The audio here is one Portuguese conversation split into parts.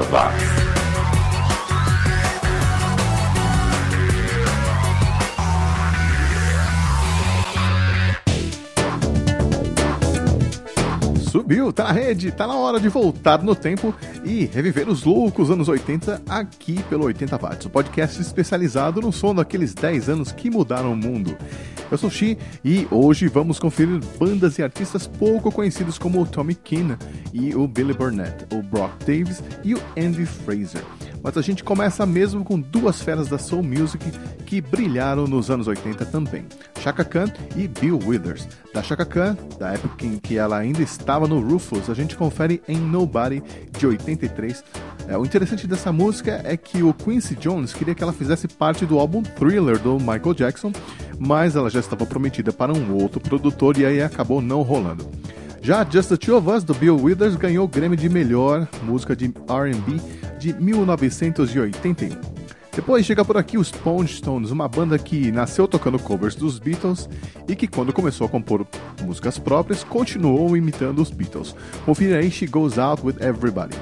watts. Subiu, tá na rede, tá na hora de voltar no tempo e reviver os loucos anos 80 aqui pelo 80 Watts, o podcast especializado no som daqueles 10 anos que mudaram o mundo. Eu sou Xi e hoje vamos conferir bandas e artistas pouco conhecidos como o Tommy Keane e o Billy Burnett, o Brock Davis e o Andy Fraser. Mas a gente começa mesmo com duas feras da soul music que brilharam nos anos 80 também, Chaka Khan e Bill Withers. Da Chaka Khan, da época em que ela ainda estava no Rufus, a gente confere em Nobody de 83. É, o interessante dessa música é que o Quincy Jones queria que ela fizesse parte do álbum Thriller do Michael Jackson, mas ela já estava prometida para um outro produtor e aí acabou não rolando. Já Just the Two of Us, do Bill Withers, ganhou o Grammy de melhor música de R&B de 1981. Depois chega por aqui os Sponge Stones, uma banda que nasceu tocando covers dos Beatles e que quando começou a compor músicas próprias, continuou imitando os Beatles. Confira aí She Goes Out With Everybody.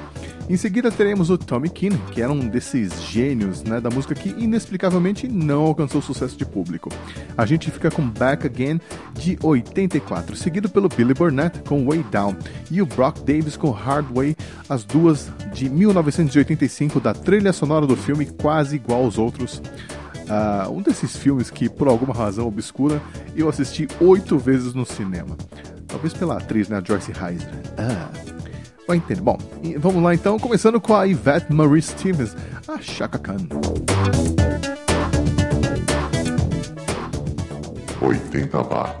Em seguida teremos o Tommy Keane, que era um desses gênios né, da música que inexplicavelmente não alcançou sucesso de público. A gente fica com Back Again de 84, seguido pelo Billy Burnett com Way Down e o Brock Davis com Hard Way, as duas de 1985 da trilha sonora do filme quase igual aos outros. Uh, um desses filmes que, por alguma razão obscura, eu assisti oito vezes no cinema. Talvez pela atriz, né, Joyce Heiser. Ah vai entender. Bom, vamos lá então, começando com a Yvette Marie Stevens, a Chaka Khan. 80 watts.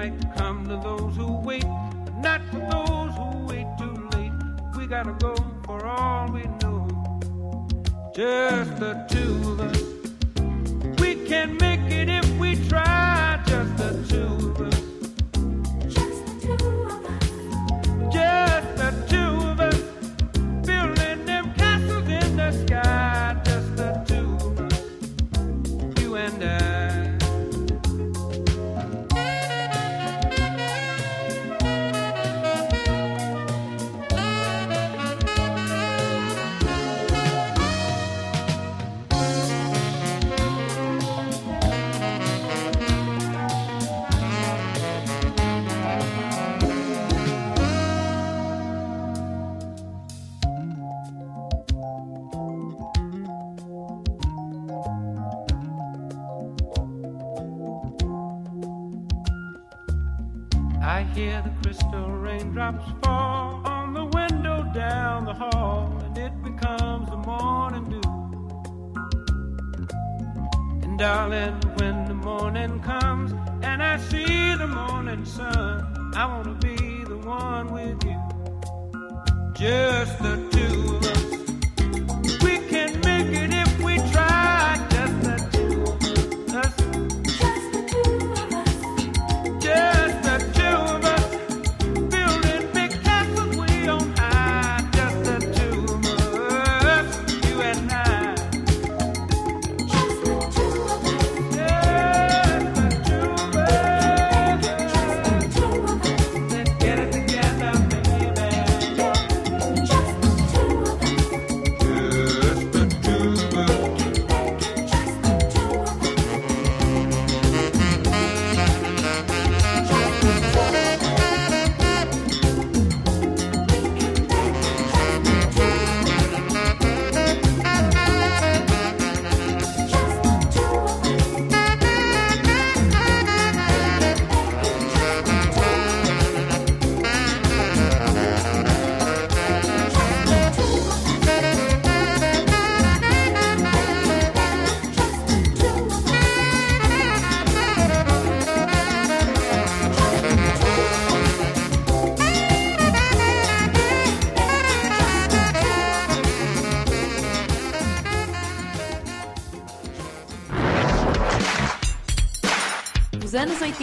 might come to those who wait, but not for those who wait too late. We gotta go for all we know, just the two of us. We can make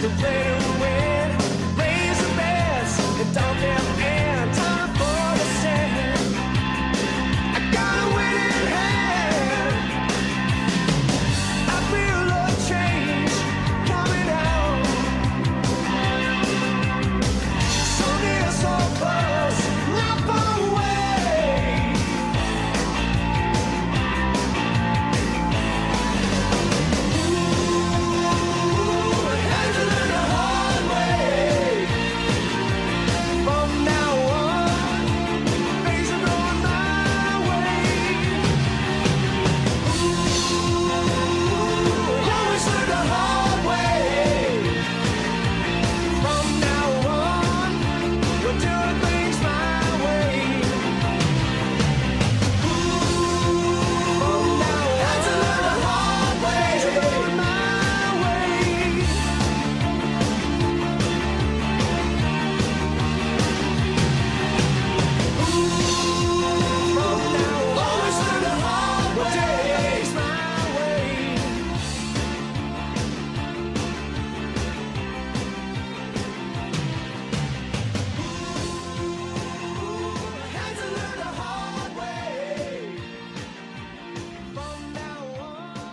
the way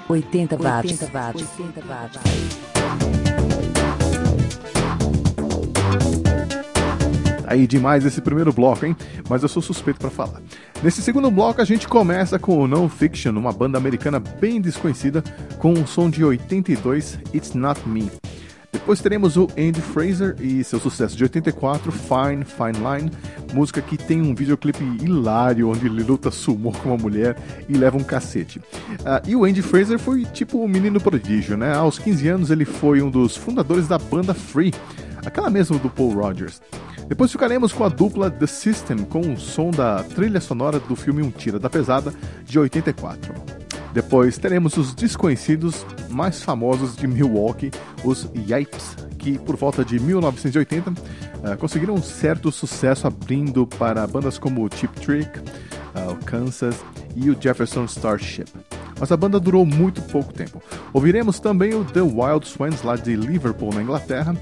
80 watts. 80 watts. 80 watts. Aí demais esse primeiro bloco, hein? Mas eu sou suspeito pra falar. Nesse segundo bloco a gente começa com o No Fiction, uma banda americana bem desconhecida, com um som de 82, It's Not Me. Depois teremos o Andy Fraser e seu sucesso de 84, Fine, Fine Line, música que tem um videoclipe hilário onde ele luta sumô com uma mulher e leva um cacete. Ah, e o Andy Fraser foi tipo um menino prodígio, né? Aos 15 anos ele foi um dos fundadores da banda Free, aquela mesma do Paul Rogers. Depois ficaremos com a dupla The System com o som da trilha sonora do filme Um Tira da Pesada de 84. Depois teremos os desconhecidos mais famosos de Milwaukee, os Yipes, que por volta de 1980 eh, conseguiram um certo sucesso abrindo para bandas como o Cheap Trick, eh, o Kansas e o Jefferson Starship. Mas a banda durou muito pouco tempo. Ouviremos também o The Wild Swans lá de Liverpool, na Inglaterra,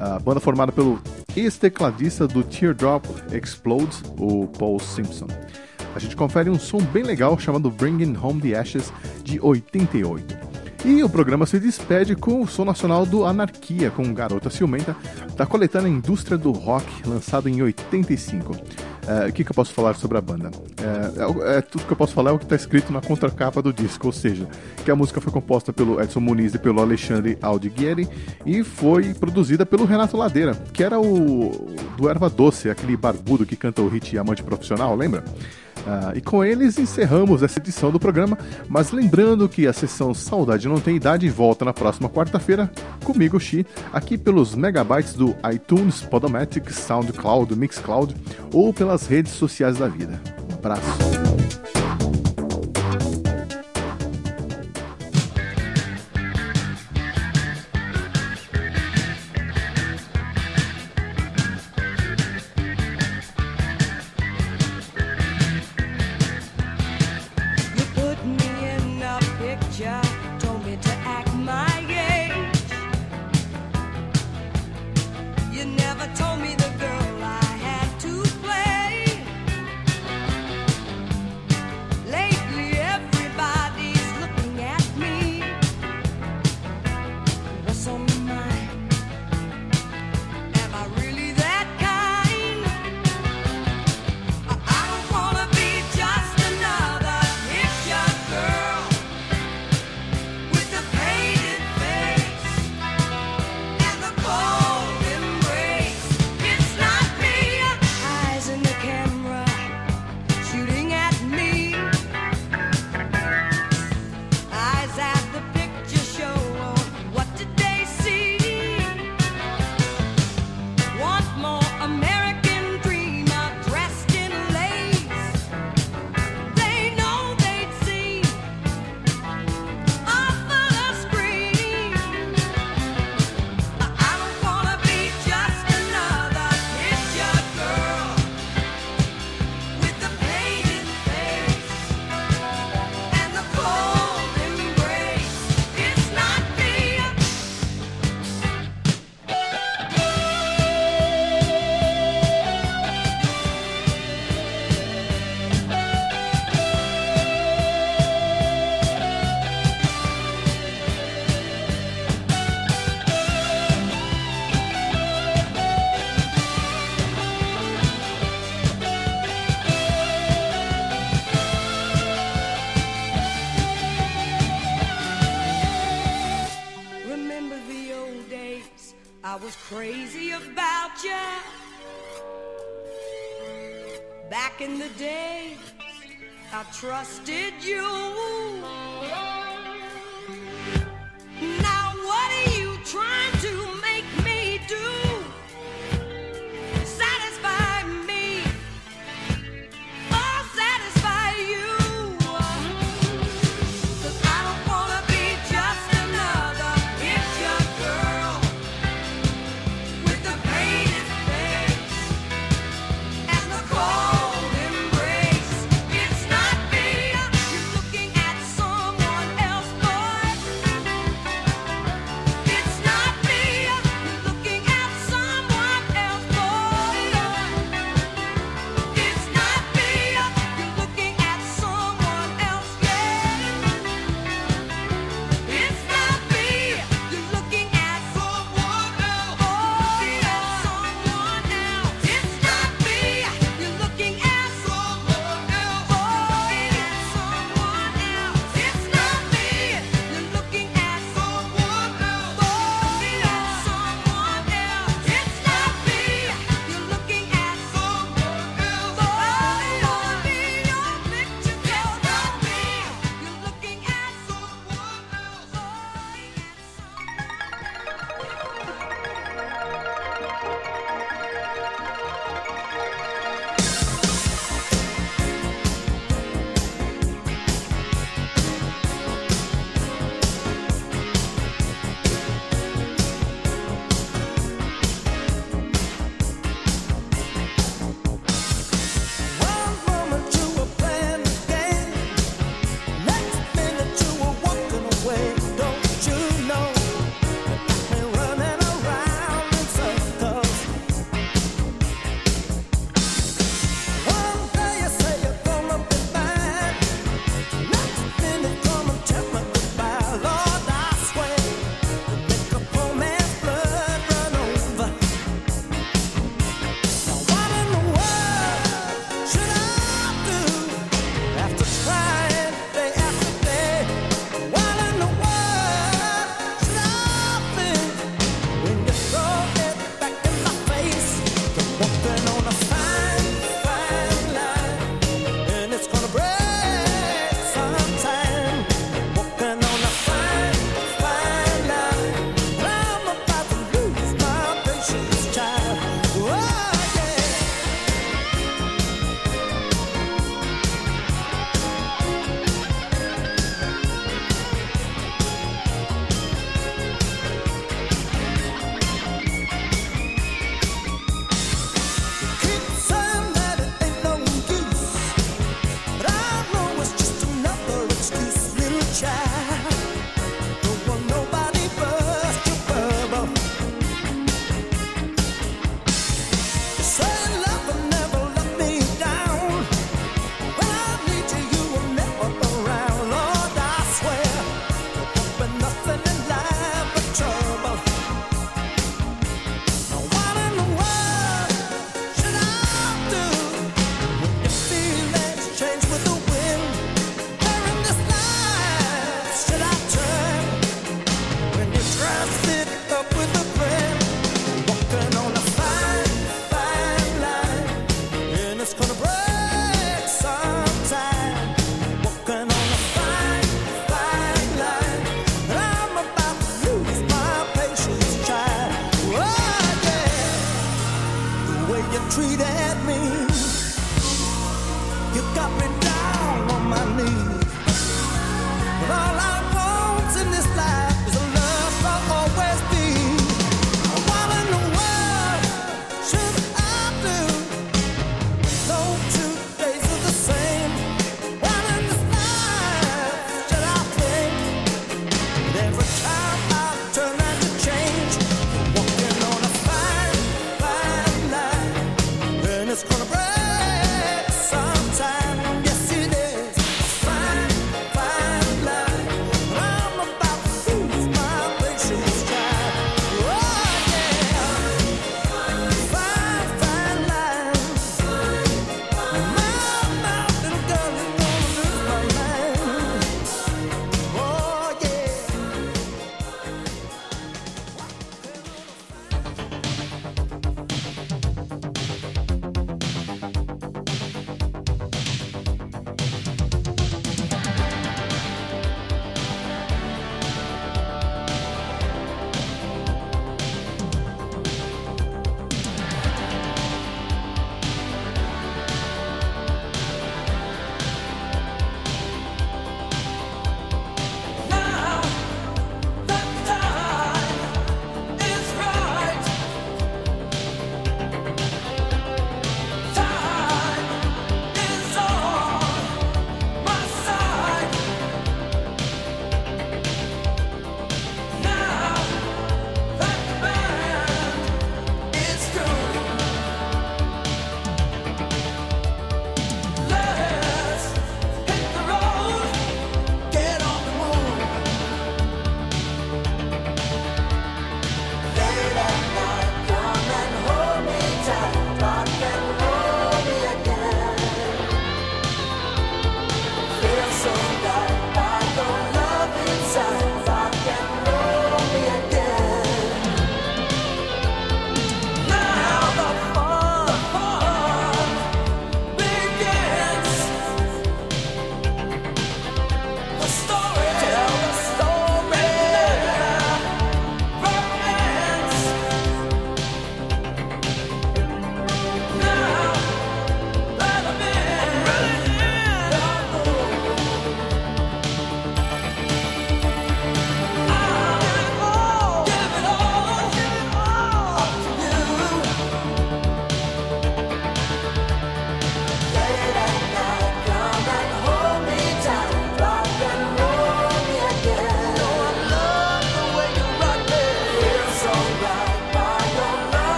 a banda formada pelo ex-tecladista do Teardrop Explodes, o Paul Simpson. A gente confere um som bem legal chamado Bringing Home the Ashes de 88. E o programa se despede com o som nacional do Anarquia, com Garota Ciumenta, da coletânea Indústria do Rock, lançado em 85. É, o que, que eu posso falar sobre a banda? É, é é tudo que eu posso falar é o que está escrito na contracapa do disco, ou seja, que a música foi composta pelo Edson Muniz e pelo Alexandre Aldiguieri e foi produzida pelo Renato Ladeira, que era o do Erva Doce, aquele barbudo que canta o hit Amante Profissional, lembra? Ah, e com eles encerramos essa edição do programa, mas lembrando que a sessão Saudade Não Tem Idade volta na próxima quarta-feira, comigo, Xi, aqui pelos megabytes do iTunes, Podomatic, SoundCloud, Mixcloud ou pelas redes sociais da vida. Um abraço. Trusted you.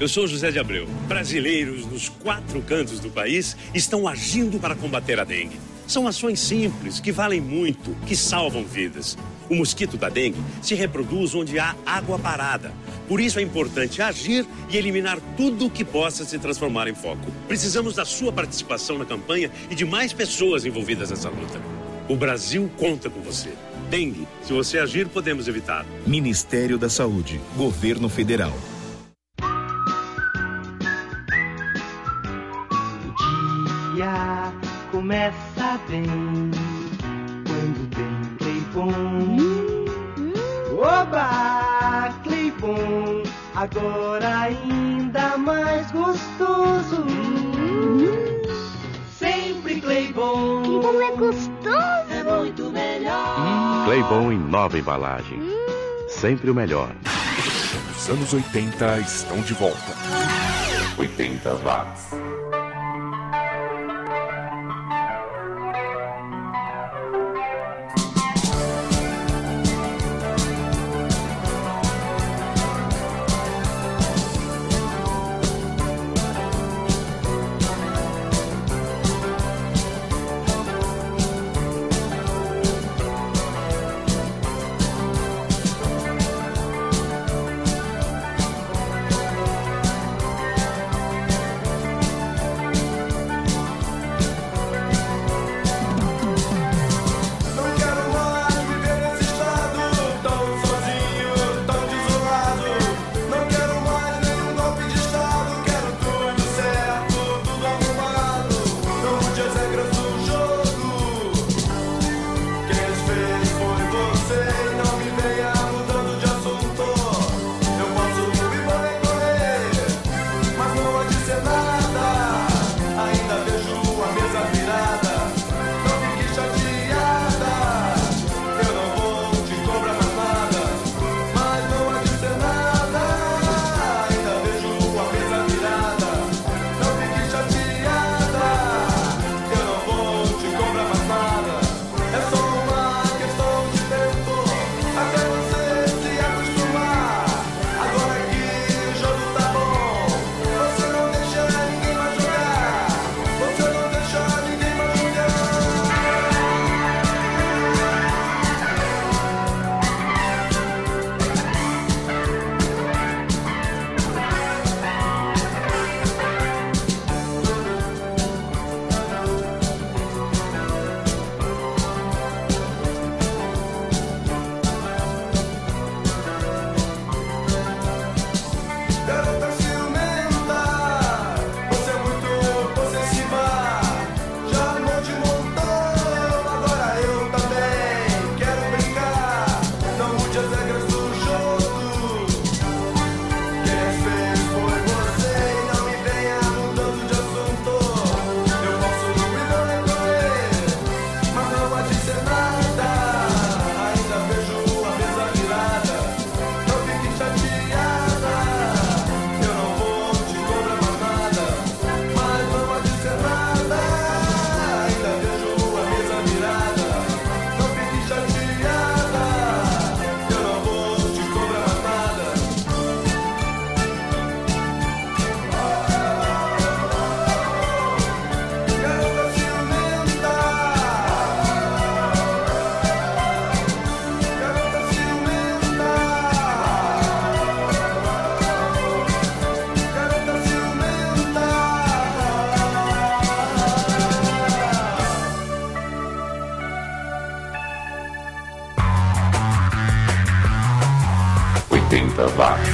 eu sou José de Abreu. Brasileiros nos quatro cantos do país estão agindo para combater a dengue. São ações simples, que valem muito, que salvam vidas. O mosquito da dengue se reproduz onde há água parada. Por isso é importante agir e eliminar tudo que possa se transformar em foco. Precisamos da sua participação na campanha e de mais pessoas envolvidas nessa luta. O Brasil conta com você. Dengue, se você agir, podemos evitar. Ministério da Saúde, Governo Federal. Bem quando tem Cleibon. Oba, Cleibon, agora ainda mais gostoso. Sempre Cleibon. Cleibon é gostoso. É muito melhor. Claybon em nova embalagem. Sempre o melhor. Os anos 80 estão de volta. 80 watts. Oitenta watts.